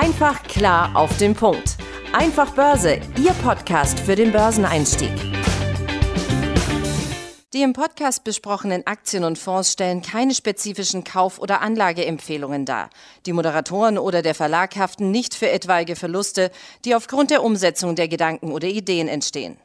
Einfach klar auf den Punkt. Einfach Börse, Ihr Podcast für den Börseneinstieg. Die im Podcast besprochenen Aktien und Fonds stellen keine spezifischen Kauf- oder Anlageempfehlungen dar. Die Moderatoren oder der Verlag haften nicht für etwaige Verluste, die aufgrund der Umsetzung der Gedanken oder Ideen entstehen.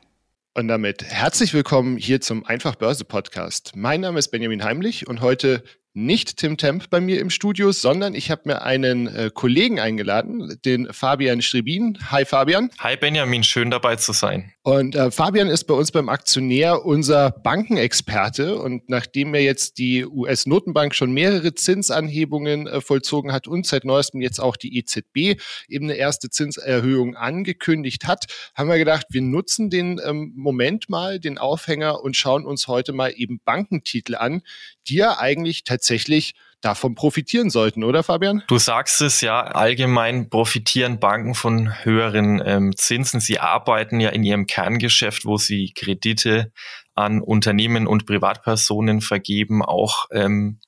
Und damit herzlich willkommen hier zum Einfach Börse Podcast. Mein Name ist Benjamin Heimlich und heute nicht Tim Temp bei mir im Studio, sondern ich habe mir einen äh, Kollegen eingeladen, den Fabian Strebin. Hi Fabian. Hi Benjamin, schön dabei zu sein. Und äh, Fabian ist bei uns beim Aktionär unser Bankenexperte. Und nachdem er jetzt die US-Notenbank schon mehrere Zinsanhebungen äh, vollzogen hat und seit neuestem jetzt auch die EZB eben eine erste Zinserhöhung angekündigt hat, haben wir gedacht, wir nutzen den ähm, Moment mal, den Aufhänger und schauen uns heute mal eben Bankentitel an, ja eigentlich tatsächlich davon profitieren sollten, oder Fabian? Du sagst es ja, allgemein profitieren Banken von höheren ähm, Zinsen. Sie arbeiten ja in ihrem Kerngeschäft, wo sie Kredite an Unternehmen und Privatpersonen vergeben, auch ähm,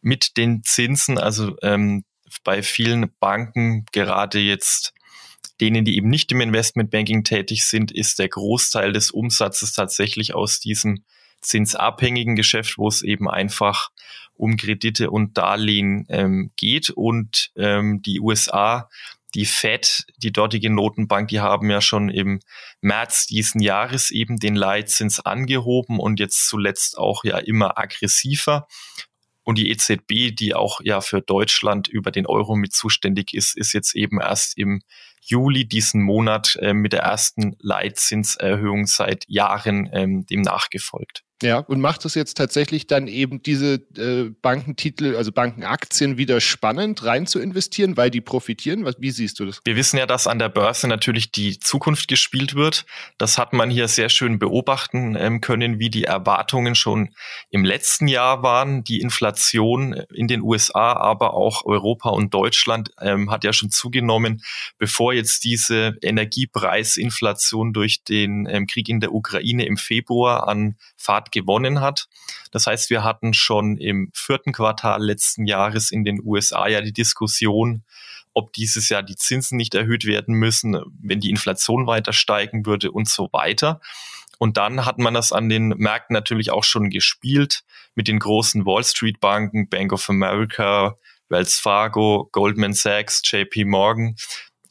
mit den Zinsen. Also ähm, bei vielen Banken, gerade jetzt denen, die eben nicht im Investmentbanking tätig sind, ist der Großteil des Umsatzes tatsächlich aus diesem zinsabhängigen Geschäft, wo es eben einfach um Kredite und Darlehen ähm, geht. Und ähm, die USA, die Fed, die dortige Notenbank, die haben ja schon im März diesen Jahres eben den Leitzins angehoben und jetzt zuletzt auch ja immer aggressiver. Und die EZB, die auch ja für Deutschland über den Euro mit zuständig ist, ist jetzt eben erst im Juli diesen Monat äh, mit der ersten Leitzinserhöhung seit Jahren ähm, dem nachgefolgt. Ja, und macht es jetzt tatsächlich dann eben diese äh, Bankentitel, also Bankenaktien wieder spannend rein zu investieren, weil die profitieren? Was, wie siehst du das? Wir wissen ja, dass an der Börse natürlich die Zukunft gespielt wird. Das hat man hier sehr schön beobachten ähm, können, wie die Erwartungen schon im letzten Jahr waren. Die Inflation in den USA, aber auch Europa und Deutschland ähm, hat ja schon zugenommen, bevor jetzt diese Energiepreisinflation durch den ähm, Krieg in der Ukraine im Februar an Fahrt gewonnen hat. Das heißt, wir hatten schon im vierten Quartal letzten Jahres in den USA ja die Diskussion, ob dieses Jahr die Zinsen nicht erhöht werden müssen, wenn die Inflation weiter steigen würde und so weiter. Und dann hat man das an den Märkten natürlich auch schon gespielt mit den großen Wall Street Banken, Bank of America, Wells Fargo, Goldman Sachs, JP Morgan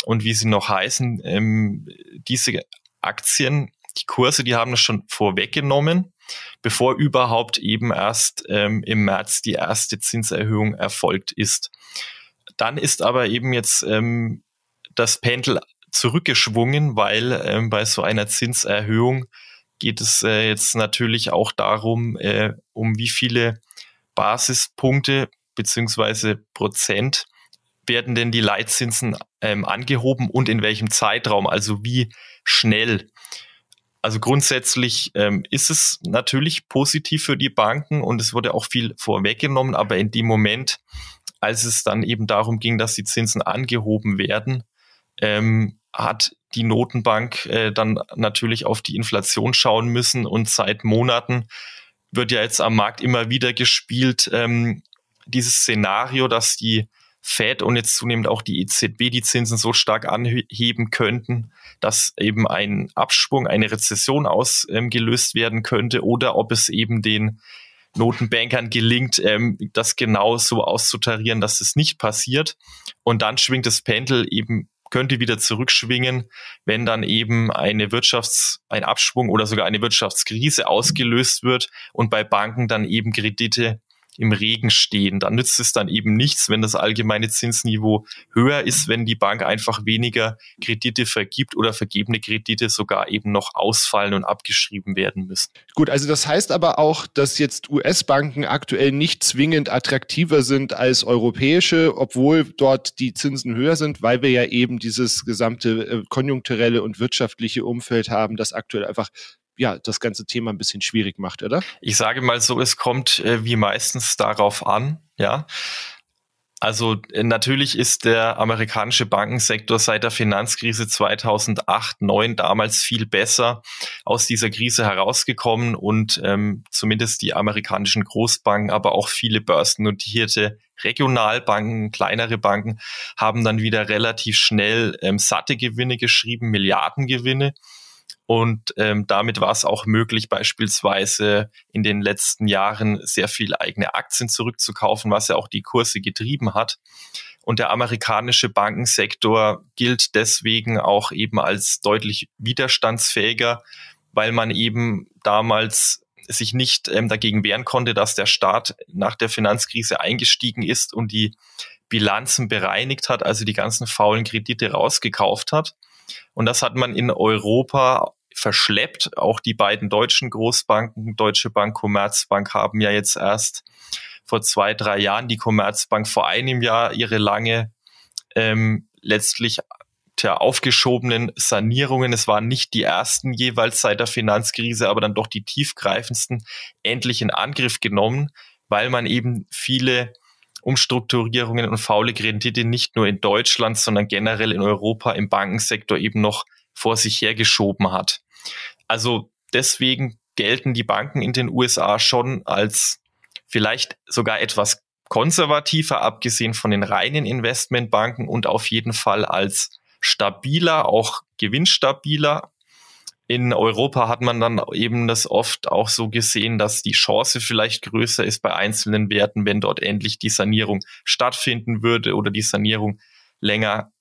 und wie sie noch heißen. Ähm, diese Aktien, die Kurse, die haben das schon vorweggenommen bevor überhaupt eben erst ähm, im März die erste Zinserhöhung erfolgt ist. Dann ist aber eben jetzt ähm, das Pendel zurückgeschwungen, weil ähm, bei so einer Zinserhöhung geht es äh, jetzt natürlich auch darum, äh, um wie viele Basispunkte beziehungsweise Prozent werden denn die Leitzinsen ähm, angehoben und in welchem Zeitraum, also wie schnell. Also grundsätzlich ähm, ist es natürlich positiv für die Banken und es wurde auch viel vorweggenommen, aber in dem Moment, als es dann eben darum ging, dass die Zinsen angehoben werden, ähm, hat die Notenbank äh, dann natürlich auf die Inflation schauen müssen und seit Monaten wird ja jetzt am Markt immer wieder gespielt, ähm, dieses Szenario, dass die Fed und jetzt zunehmend auch die EZB die Zinsen so stark anheben könnten, dass eben ein Abschwung, eine Rezession ausgelöst werden könnte oder ob es eben den Notenbankern gelingt, ähm, das genau so auszutarieren, dass es nicht passiert. Und dann schwingt das Pendel eben könnte wieder zurückschwingen, wenn dann eben eine Wirtschafts-, ein Abschwung oder sogar eine Wirtschaftskrise ausgelöst wird und bei Banken dann eben Kredite im Regen stehen. Dann nützt es dann eben nichts, wenn das allgemeine Zinsniveau höher ist, wenn die Bank einfach weniger Kredite vergibt oder vergebene Kredite sogar eben noch ausfallen und abgeschrieben werden müssen. Gut, also das heißt aber auch, dass jetzt US-Banken aktuell nicht zwingend attraktiver sind als europäische, obwohl dort die Zinsen höher sind, weil wir ja eben dieses gesamte äh, konjunkturelle und wirtschaftliche Umfeld haben, das aktuell einfach ja, das ganze Thema ein bisschen schwierig macht, oder? Ich sage mal so, es kommt äh, wie meistens darauf an, ja. Also äh, natürlich ist der amerikanische Bankensektor seit der Finanzkrise 2008, 9 damals viel besser aus dieser Krise herausgekommen und ähm, zumindest die amerikanischen Großbanken, aber auch viele börsennotierte Regionalbanken, kleinere Banken haben dann wieder relativ schnell ähm, satte Gewinne geschrieben, Milliardengewinne. Und ähm, damit war es auch möglich, beispielsweise in den letzten Jahren sehr viel eigene Aktien zurückzukaufen, was ja auch die Kurse getrieben hat. Und der amerikanische Bankensektor gilt deswegen auch eben als deutlich widerstandsfähiger, weil man eben damals sich nicht ähm, dagegen wehren konnte, dass der Staat nach der Finanzkrise eingestiegen ist und die Bilanzen bereinigt hat, also die ganzen faulen Kredite rausgekauft hat. Und das hat man in Europa verschleppt. Auch die beiden deutschen Großbanken, Deutsche Bank, Commerzbank, haben ja jetzt erst vor zwei, drei Jahren die Commerzbank vor einem Jahr ihre lange ähm, letztlich der aufgeschobenen Sanierungen. Es waren nicht die ersten jeweils seit der Finanzkrise, aber dann doch die tiefgreifendsten endlich in Angriff genommen, weil man eben viele Umstrukturierungen und faule Kredite nicht nur in Deutschland, sondern generell in Europa im Bankensektor eben noch vor sich hergeschoben hat. Also deswegen gelten die Banken in den USA schon als vielleicht sogar etwas konservativer, abgesehen von den reinen Investmentbanken und auf jeden Fall als stabiler, auch gewinnstabiler. In Europa hat man dann eben das oft auch so gesehen, dass die Chance vielleicht größer ist bei einzelnen Werten, wenn dort endlich die Sanierung stattfinden würde oder die Sanierung länger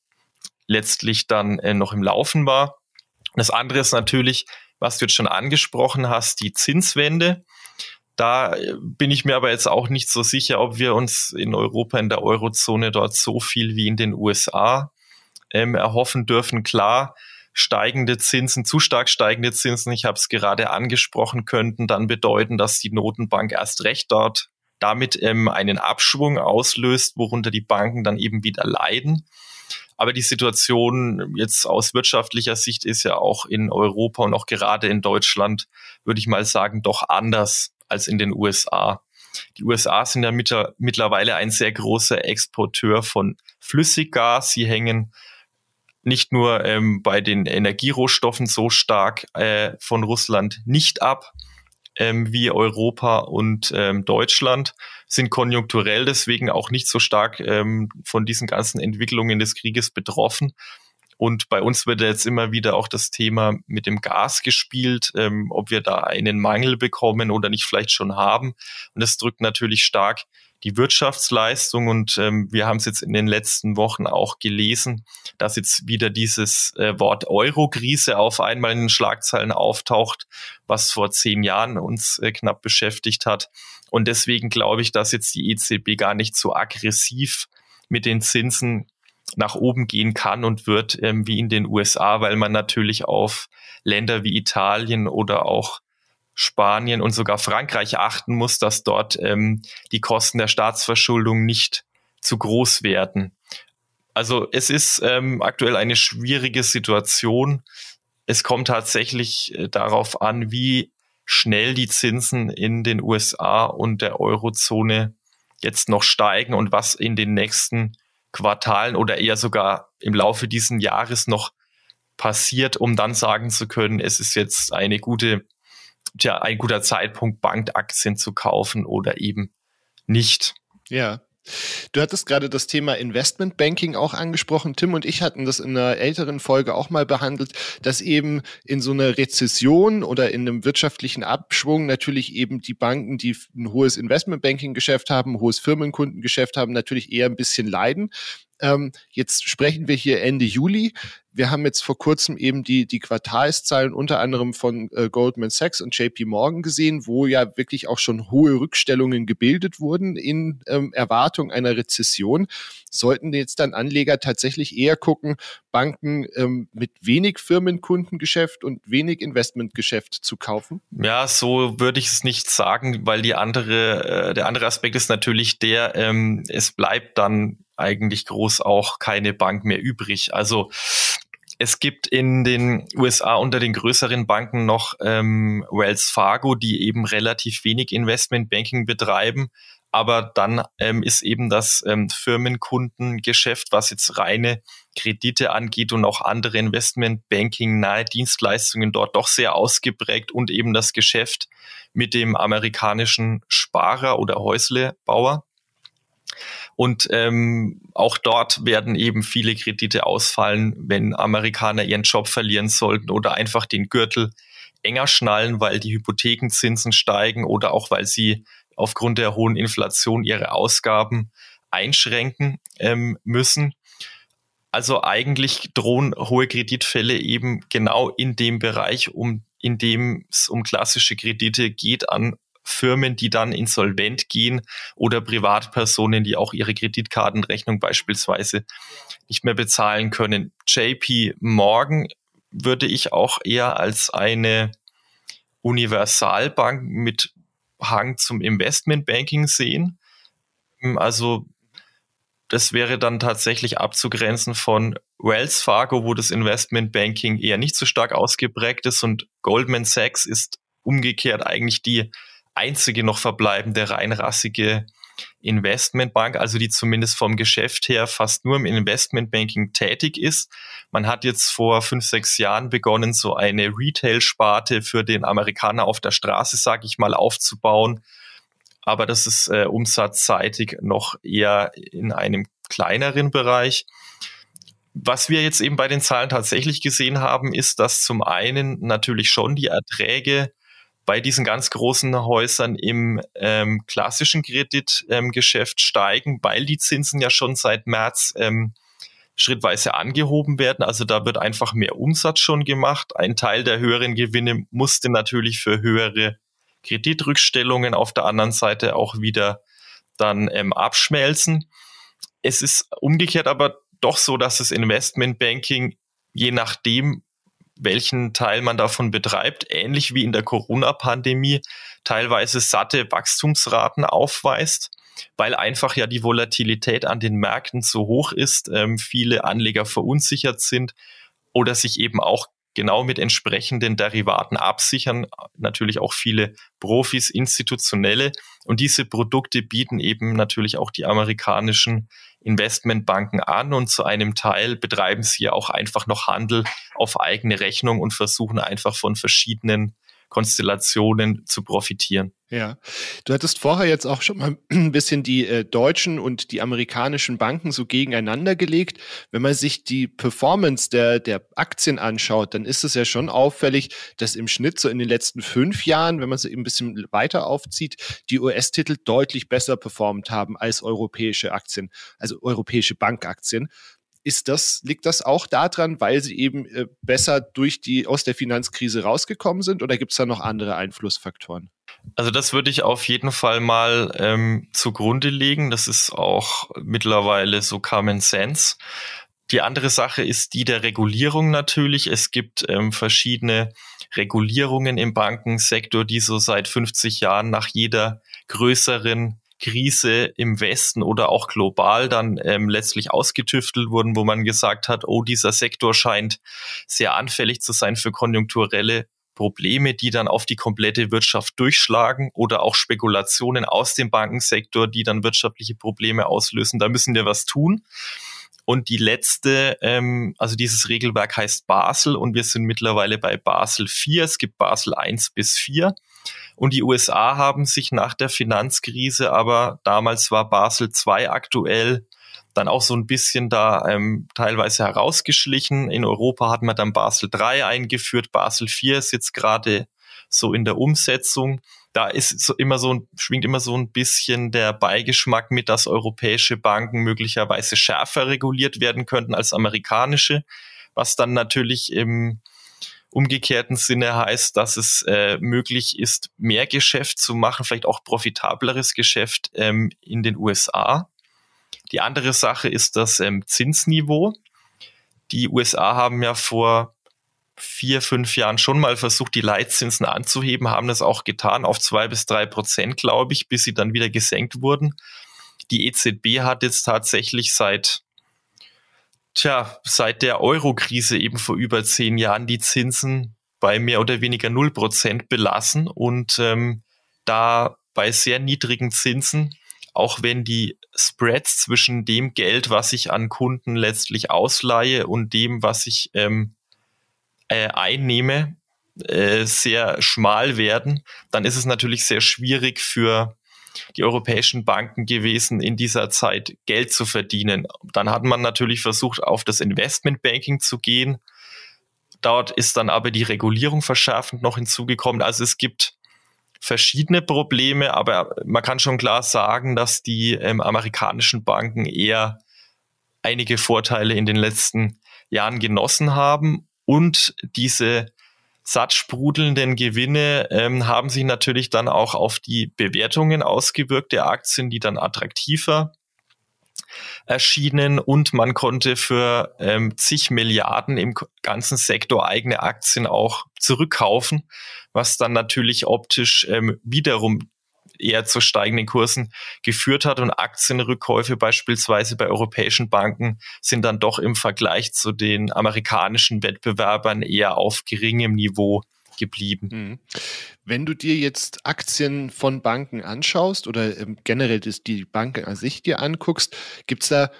letztlich dann äh, noch im Laufen war. Das andere ist natürlich, was du jetzt schon angesprochen hast, die Zinswende. Da äh, bin ich mir aber jetzt auch nicht so sicher, ob wir uns in Europa, in der Eurozone dort so viel wie in den USA ähm, erhoffen dürfen. Klar, steigende Zinsen, zu stark steigende Zinsen, ich habe es gerade angesprochen, könnten dann bedeuten, dass die Notenbank erst recht dort damit ähm, einen Abschwung auslöst, worunter die Banken dann eben wieder leiden. Aber die Situation jetzt aus wirtschaftlicher Sicht ist ja auch in Europa und auch gerade in Deutschland, würde ich mal sagen, doch anders als in den USA. Die USA sind ja mit, mittlerweile ein sehr großer Exporteur von Flüssiggas. Sie hängen nicht nur ähm, bei den Energierohstoffen so stark äh, von Russland nicht ab, ähm, wie Europa und ähm, Deutschland, sind konjunkturell deswegen auch nicht so stark ähm, von diesen ganzen Entwicklungen des Krieges betroffen. Und bei uns wird jetzt immer wieder auch das Thema mit dem Gas gespielt, ähm, ob wir da einen Mangel bekommen oder nicht vielleicht schon haben. Und das drückt natürlich stark die Wirtschaftsleistung. Und ähm, wir haben es jetzt in den letzten Wochen auch gelesen, dass jetzt wieder dieses äh, Wort Euro-Krise auf einmal in den Schlagzeilen auftaucht, was vor zehn Jahren uns äh, knapp beschäftigt hat. Und deswegen glaube ich, dass jetzt die EZB gar nicht so aggressiv mit den Zinsen nach oben gehen kann und wird ähm, wie in den USA, weil man natürlich auf Länder wie Italien oder auch Spanien und sogar Frankreich achten muss, dass dort ähm, die Kosten der Staatsverschuldung nicht zu groß werden. Also es ist ähm, aktuell eine schwierige Situation. Es kommt tatsächlich äh, darauf an, wie schnell die Zinsen in den USA und der Eurozone jetzt noch steigen und was in den nächsten Quartalen oder eher sogar im Laufe dieses Jahres noch passiert, um dann sagen zu können, es ist jetzt eine gute tja, ein guter Zeitpunkt, Bankaktien zu kaufen oder eben nicht. Ja. Du hattest gerade das Thema Investmentbanking auch angesprochen. Tim und ich hatten das in einer älteren Folge auch mal behandelt, dass eben in so einer Rezession oder in einem wirtschaftlichen Abschwung natürlich eben die Banken, die ein hohes Investmentbanking-Geschäft haben, ein hohes Firmenkundengeschäft haben, natürlich eher ein bisschen leiden. Ähm, jetzt sprechen wir hier Ende Juli. Wir haben jetzt vor kurzem eben die, die Quartalszahlen unter anderem von äh, Goldman Sachs und JP Morgan gesehen, wo ja wirklich auch schon hohe Rückstellungen gebildet wurden in ähm, Erwartung einer Rezession. Sollten jetzt dann Anleger tatsächlich eher gucken, Banken ähm, mit wenig Firmenkundengeschäft und wenig Investmentgeschäft zu kaufen? Ja, so würde ich es nicht sagen, weil die andere, äh, der andere Aspekt ist natürlich der, ähm, es bleibt dann eigentlich groß auch keine Bank mehr übrig. Also es gibt in den USA unter den größeren Banken noch ähm, Wells Fargo, die eben relativ wenig Investmentbanking betreiben, Aber dann ähm, ist eben das ähm, Firmenkundengeschäft, was jetzt reine Kredite angeht und auch andere Investmentbanking nahe Dienstleistungen dort doch sehr ausgeprägt und eben das Geschäft mit dem amerikanischen Sparer oder Häuslebauer. Und ähm, auch dort werden eben viele Kredite ausfallen, wenn Amerikaner ihren Job verlieren sollten oder einfach den Gürtel enger schnallen, weil die Hypothekenzinsen steigen oder auch weil sie aufgrund der hohen Inflation ihre Ausgaben einschränken ähm, müssen. Also eigentlich drohen hohe Kreditfälle eben genau in dem Bereich, um in dem es um klassische Kredite geht an Firmen, die dann insolvent gehen oder Privatpersonen, die auch ihre Kreditkartenrechnung beispielsweise nicht mehr bezahlen können. JP Morgan würde ich auch eher als eine Universalbank mit Hang zum Investmentbanking sehen. Also das wäre dann tatsächlich abzugrenzen von Wells Fargo, wo das Investmentbanking eher nicht so stark ausgeprägt ist und Goldman Sachs ist umgekehrt eigentlich die einzige noch verbleibende reinrassige Investmentbank, also die zumindest vom Geschäft her fast nur im Investmentbanking tätig ist. Man hat jetzt vor fünf, sechs Jahren begonnen, so eine Retail-Sparte für den Amerikaner auf der Straße, sage ich mal, aufzubauen. Aber das ist äh, umsatzseitig noch eher in einem kleineren Bereich. Was wir jetzt eben bei den Zahlen tatsächlich gesehen haben, ist, dass zum einen natürlich schon die Erträge bei diesen ganz großen Häusern im ähm, klassischen Kreditgeschäft ähm, steigen, weil die Zinsen ja schon seit März ähm, schrittweise angehoben werden. Also da wird einfach mehr Umsatz schon gemacht. Ein Teil der höheren Gewinne musste natürlich für höhere Kreditrückstellungen auf der anderen Seite auch wieder dann ähm, abschmelzen. Es ist umgekehrt aber doch so, dass das Investmentbanking je nachdem, welchen Teil man davon betreibt, ähnlich wie in der Corona-Pandemie, teilweise satte Wachstumsraten aufweist, weil einfach ja die Volatilität an den Märkten so hoch ist, ähm, viele Anleger verunsichert sind oder sich eben auch genau mit entsprechenden Derivaten absichern. Natürlich auch viele Profis, institutionelle. Und diese Produkte bieten eben natürlich auch die amerikanischen Investmentbanken an und zu einem Teil betreiben sie auch einfach noch Handel auf eigene Rechnung und versuchen einfach von verschiedenen Konstellationen zu profitieren. Ja, du hattest vorher jetzt auch schon mal ein bisschen die äh, deutschen und die amerikanischen Banken so gegeneinander gelegt. Wenn man sich die Performance der, der Aktien anschaut, dann ist es ja schon auffällig, dass im Schnitt so in den letzten fünf Jahren, wenn man sie ein bisschen weiter aufzieht, die US-Titel deutlich besser performt haben als europäische Aktien, also europäische Bankaktien ist das, liegt das auch daran, weil sie eben äh, besser durch die, aus der Finanzkrise rausgekommen sind oder gibt es da noch andere Einflussfaktoren? Also das würde ich auf jeden Fall mal ähm, zugrunde legen. Das ist auch mittlerweile so Common Sense. Die andere Sache ist die der Regulierung natürlich. Es gibt ähm, verschiedene Regulierungen im Bankensektor, die so seit 50 Jahren nach jeder größeren Krise im Westen oder auch global dann ähm, letztlich ausgetüftelt wurden, wo man gesagt hat, oh, dieser Sektor scheint sehr anfällig zu sein für konjunkturelle Probleme, die dann auf die komplette Wirtschaft durchschlagen oder auch Spekulationen aus dem Bankensektor, die dann wirtschaftliche Probleme auslösen. Da müssen wir was tun. Und die letzte, ähm, also dieses Regelwerk heißt Basel und wir sind mittlerweile bei Basel 4. Es gibt Basel 1 bis 4. Und die USA haben sich nach der Finanzkrise, aber damals war Basel II aktuell, dann auch so ein bisschen da ähm, teilweise herausgeschlichen. In Europa hat man dann Basel III eingeführt, Basel IV ist jetzt gerade so in der Umsetzung. Da ist so immer so schwingt immer so ein bisschen der Beigeschmack mit, dass europäische Banken möglicherweise schärfer reguliert werden könnten als amerikanische, was dann natürlich im umgekehrten Sinne heißt, dass es äh, möglich ist, mehr Geschäft zu machen, vielleicht auch profitableres Geschäft ähm, in den USA. Die andere Sache ist das ähm, Zinsniveau. Die USA haben ja vor vier, fünf Jahren schon mal versucht, die Leitzinsen anzuheben, haben das auch getan auf zwei bis drei Prozent, glaube ich, bis sie dann wieder gesenkt wurden. Die EZB hat jetzt tatsächlich seit tja, seit der Euro-Krise eben vor über zehn Jahren die Zinsen bei mehr oder weniger null Prozent belassen und ähm, da bei sehr niedrigen Zinsen auch wenn die Spreads zwischen dem Geld, was ich an Kunden letztlich ausleihe und dem, was ich ähm, äh, einnehme, äh, sehr schmal werden, dann ist es natürlich sehr schwierig für die europäischen Banken gewesen, in dieser Zeit Geld zu verdienen. Dann hat man natürlich versucht, auf das Investmentbanking zu gehen. Dort ist dann aber die Regulierung verschärfend noch hinzugekommen. Also es gibt verschiedene Probleme, aber man kann schon klar sagen, dass die ähm, amerikanischen Banken eher einige Vorteile in den letzten Jahren genossen haben und diese satt sprudelnden Gewinne ähm, haben sich natürlich dann auch auf die Bewertungen ausgewirkt der Aktien, die dann attraktiver erschienen. Und man konnte für ähm, zig Milliarden im ganzen Sektor eigene Aktien auch zurückkaufen, was dann natürlich optisch ähm, wiederum eher zu steigenden Kursen geführt hat und Aktienrückkäufe beispielsweise bei europäischen Banken sind dann doch im Vergleich zu den amerikanischen Wettbewerbern eher auf geringem Niveau geblieben. Mhm. Wenn du dir jetzt Aktien von Banken anschaust oder ähm, generell die Banken an sich dir anguckst, gibt es da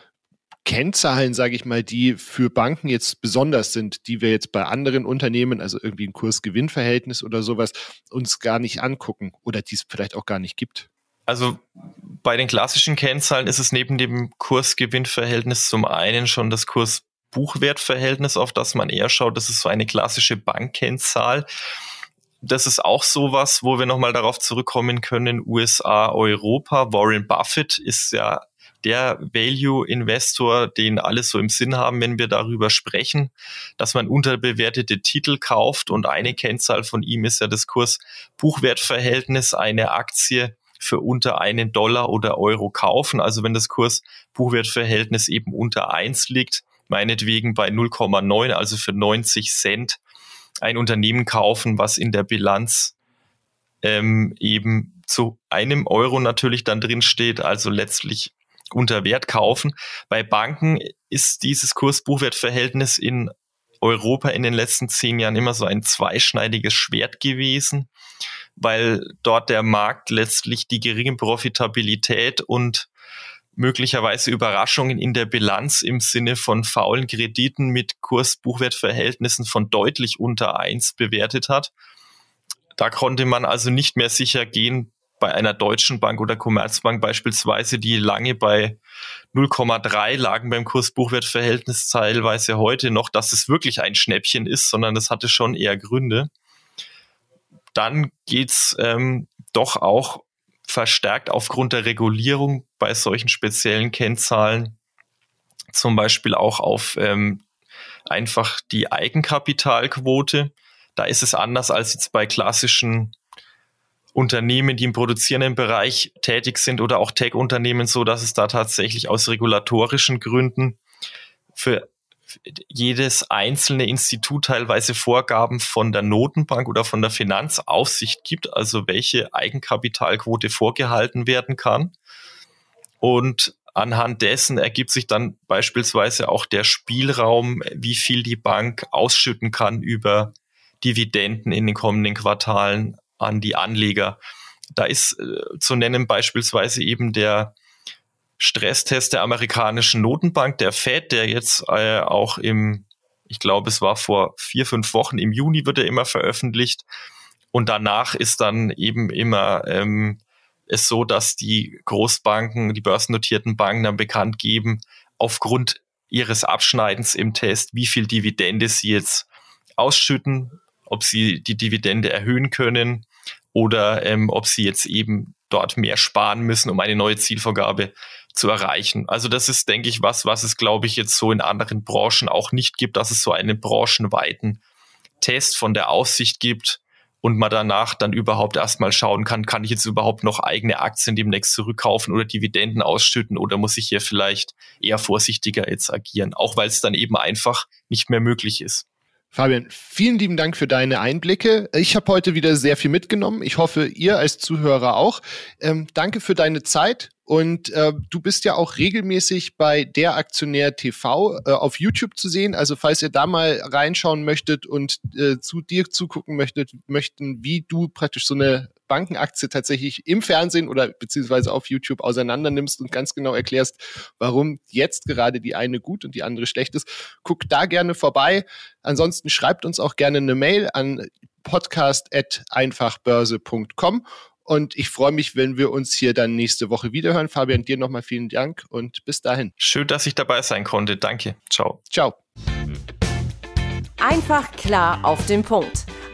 Kennzahlen, sage ich mal, die für Banken jetzt besonders sind, die wir jetzt bei anderen Unternehmen, also irgendwie ein Kurs-Gewinn-Verhältnis oder sowas, uns gar nicht angucken oder die es vielleicht auch gar nicht gibt? Also bei den klassischen Kennzahlen ist es neben dem Kurs-Gewinn-Verhältnis zum einen schon das Kurs-Buchwert-Verhältnis, auf das man eher schaut. Das ist so eine klassische Bankkennzahl. Das ist auch sowas, wo wir nochmal darauf zurückkommen können. USA, Europa. Warren Buffett ist ja der Value-Investor, den alle so im Sinn haben, wenn wir darüber sprechen, dass man unterbewertete Titel kauft und eine Kennzahl von ihm ist ja das Kurs-Buchwert-Verhältnis, eine Aktie für unter einen Dollar oder Euro kaufen. Also wenn das Kurs-Buchwert-Verhältnis eben unter eins liegt, meinetwegen bei 0,9, also für 90 Cent ein Unternehmen kaufen, was in der Bilanz ähm, eben zu einem Euro natürlich dann drin steht, also letztlich unter Wert kaufen. Bei Banken ist dieses Kurs-Buchwert-Verhältnis in Europa in den letzten zehn Jahren immer so ein zweischneidiges Schwert gewesen, weil dort der Markt letztlich die geringe Profitabilität und möglicherweise Überraschungen in der Bilanz im Sinne von faulen Krediten mit Kurs-Buchwert-Verhältnissen von deutlich unter eins bewertet hat. Da konnte man also nicht mehr sicher gehen, bei einer deutschen Bank oder Commerzbank beispielsweise, die lange bei 0,3 lagen beim Kurs-Buchwert-Verhältnis teilweise heute noch, dass es wirklich ein Schnäppchen ist, sondern das hatte schon eher Gründe. Dann geht's ähm, doch auch verstärkt aufgrund der Regulierung bei solchen speziellen Kennzahlen zum Beispiel auch auf ähm, einfach die Eigenkapitalquote. Da ist es anders als jetzt bei klassischen Unternehmen, die im produzierenden Bereich tätig sind oder auch Tech-Unternehmen, so dass es da tatsächlich aus regulatorischen Gründen für jedes einzelne Institut teilweise Vorgaben von der Notenbank oder von der Finanzaufsicht gibt, also welche Eigenkapitalquote vorgehalten werden kann. Und anhand dessen ergibt sich dann beispielsweise auch der Spielraum, wie viel die Bank ausschütten kann über Dividenden in den kommenden Quartalen an die Anleger. Da ist äh, zu nennen beispielsweise eben der Stresstest der amerikanischen Notenbank, der Fed, der jetzt äh, auch im, ich glaube, es war vor vier, fünf Wochen, im Juni wird er immer veröffentlicht. Und danach ist dann eben immer ähm, es so, dass die Großbanken, die börsennotierten Banken dann bekannt geben, aufgrund ihres Abschneidens im Test, wie viel Dividende sie jetzt ausschütten, ob sie die Dividende erhöhen können oder ähm, ob sie jetzt eben dort mehr sparen müssen, um eine neue Zielvorgabe zu erreichen. Also das ist, denke ich, was, was es, glaube ich, jetzt so in anderen Branchen auch nicht gibt, dass es so einen branchenweiten Test von der Aussicht gibt und man danach dann überhaupt erstmal schauen kann, kann ich jetzt überhaupt noch eigene Aktien demnächst zurückkaufen oder Dividenden ausschütten oder muss ich hier vielleicht eher vorsichtiger jetzt agieren, auch weil es dann eben einfach nicht mehr möglich ist. Fabian, vielen lieben Dank für deine Einblicke. Ich habe heute wieder sehr viel mitgenommen. Ich hoffe, ihr als Zuhörer auch. Ähm, danke für deine Zeit. Und äh, du bist ja auch regelmäßig bei der Aktionär TV äh, auf YouTube zu sehen. Also falls ihr da mal reinschauen möchtet und äh, zu dir zugucken möchtet, möchten, wie du praktisch so eine Bankenaktie tatsächlich im Fernsehen oder beziehungsweise auf YouTube auseinander nimmst und ganz genau erklärst, warum jetzt gerade die eine gut und die andere schlecht ist. Guck da gerne vorbei. Ansonsten schreibt uns auch gerne eine Mail an podcast.einfachbörse.com und ich freue mich, wenn wir uns hier dann nächste Woche wiederhören. Fabian, dir nochmal vielen Dank und bis dahin. Schön, dass ich dabei sein konnte. Danke. Ciao. Ciao. Einfach klar auf den Punkt.